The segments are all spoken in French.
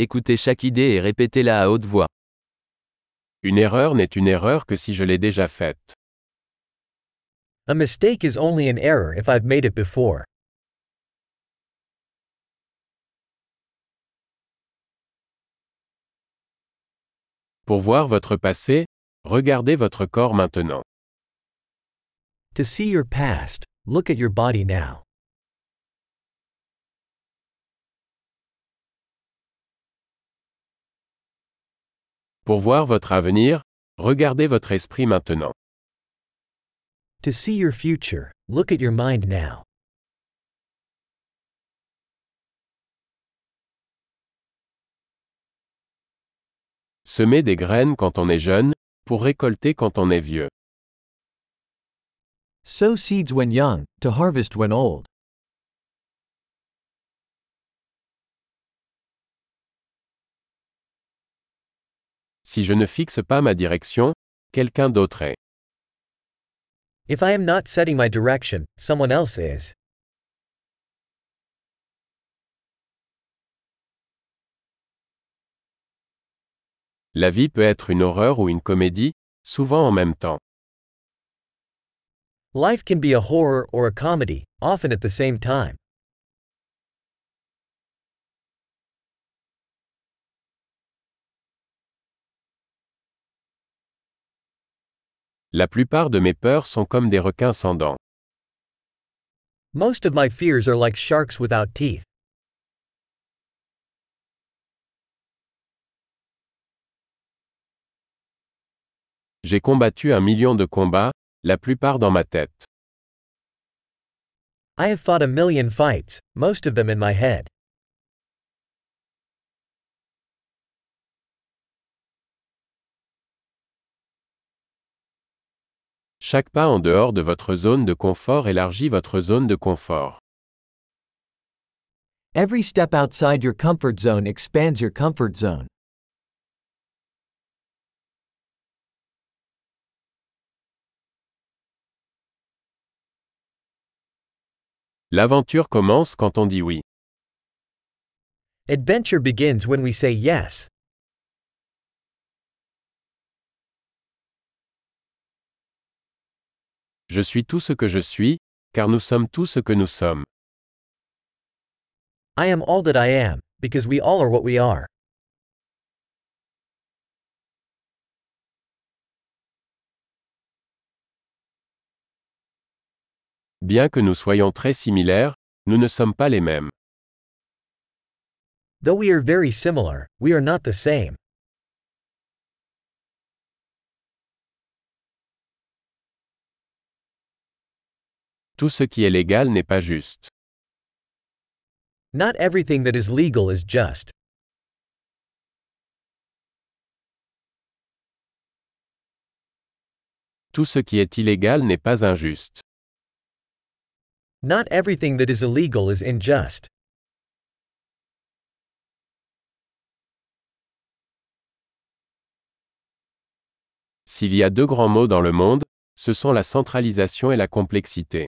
Écoutez chaque idée et répétez-la à haute voix. Une erreur n'est une erreur que si je l'ai déjà faite. A mistake is only an error if I've made it before. Pour voir votre passé, regardez votre corps maintenant. To see your past, look at your body now. Pour voir votre avenir, regardez votre esprit maintenant. To see your future, look at your mind now. Semer des graines quand on est jeune, pour récolter quand on est vieux. Sow seeds when young, to harvest when old. Si je ne fixe pas ma direction, quelqu'un d'autre est. If I am not setting my direction, someone else is. La vie peut être une horreur ou une comédie, souvent en même temps. Life can be a horror or a comedy, often at the same time. La plupart de mes peurs sont comme des requins sans dents. Most of my fears are like sharks without teeth. J'ai combattu un million de combats, la plupart dans ma tête. I have fought a million fights, most of them in my head. Chaque pas en dehors de votre zone de confort élargit votre zone de confort. Every step outside your comfort zone expands your comfort zone. L'aventure commence quand on dit oui. Adventure begins when we say yes. Je suis tout ce que je suis, car nous sommes tout ce que nous sommes. I am all that I am, because we all are what we are. Bien que nous soyons très similaires, nous ne sommes pas les mêmes. Though we are very similar, we are not the same. Tout ce qui est légal n'est pas juste. Not everything that is legal is just. Tout ce qui est illégal n'est pas injuste. Not everything that is illegal is unjust. S'il y a deux grands mots dans le monde, ce sont la centralisation et la complexité.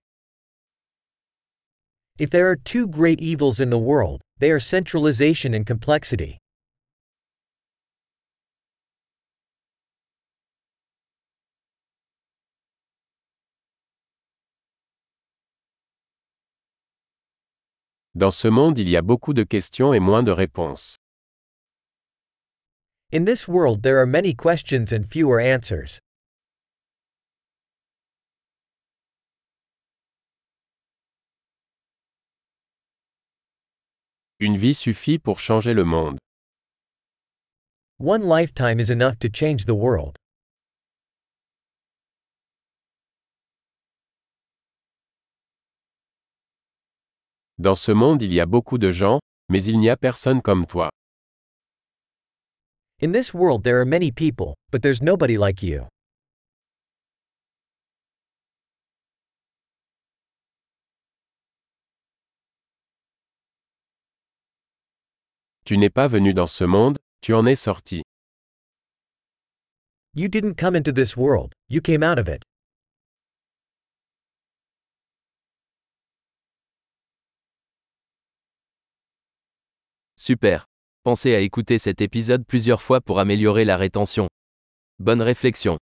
If there are two great evils in the world, they are centralization and complexity. Dans ce monde il y a beaucoup de questions et moins de réponses. In this world, there are many questions and fewer answers. Une vie suffit pour changer le monde. One lifetime is enough to change the world. Dans ce monde il y a beaucoup de gens, mais il n'y a personne comme toi. In this world, there are many people, but there's nobody like you. Tu n'es pas venu dans ce monde, tu en es sorti. You didn't come into this world, you came out of it. Super. Pensez à écouter cet épisode plusieurs fois pour améliorer la rétention. Bonne réflexion.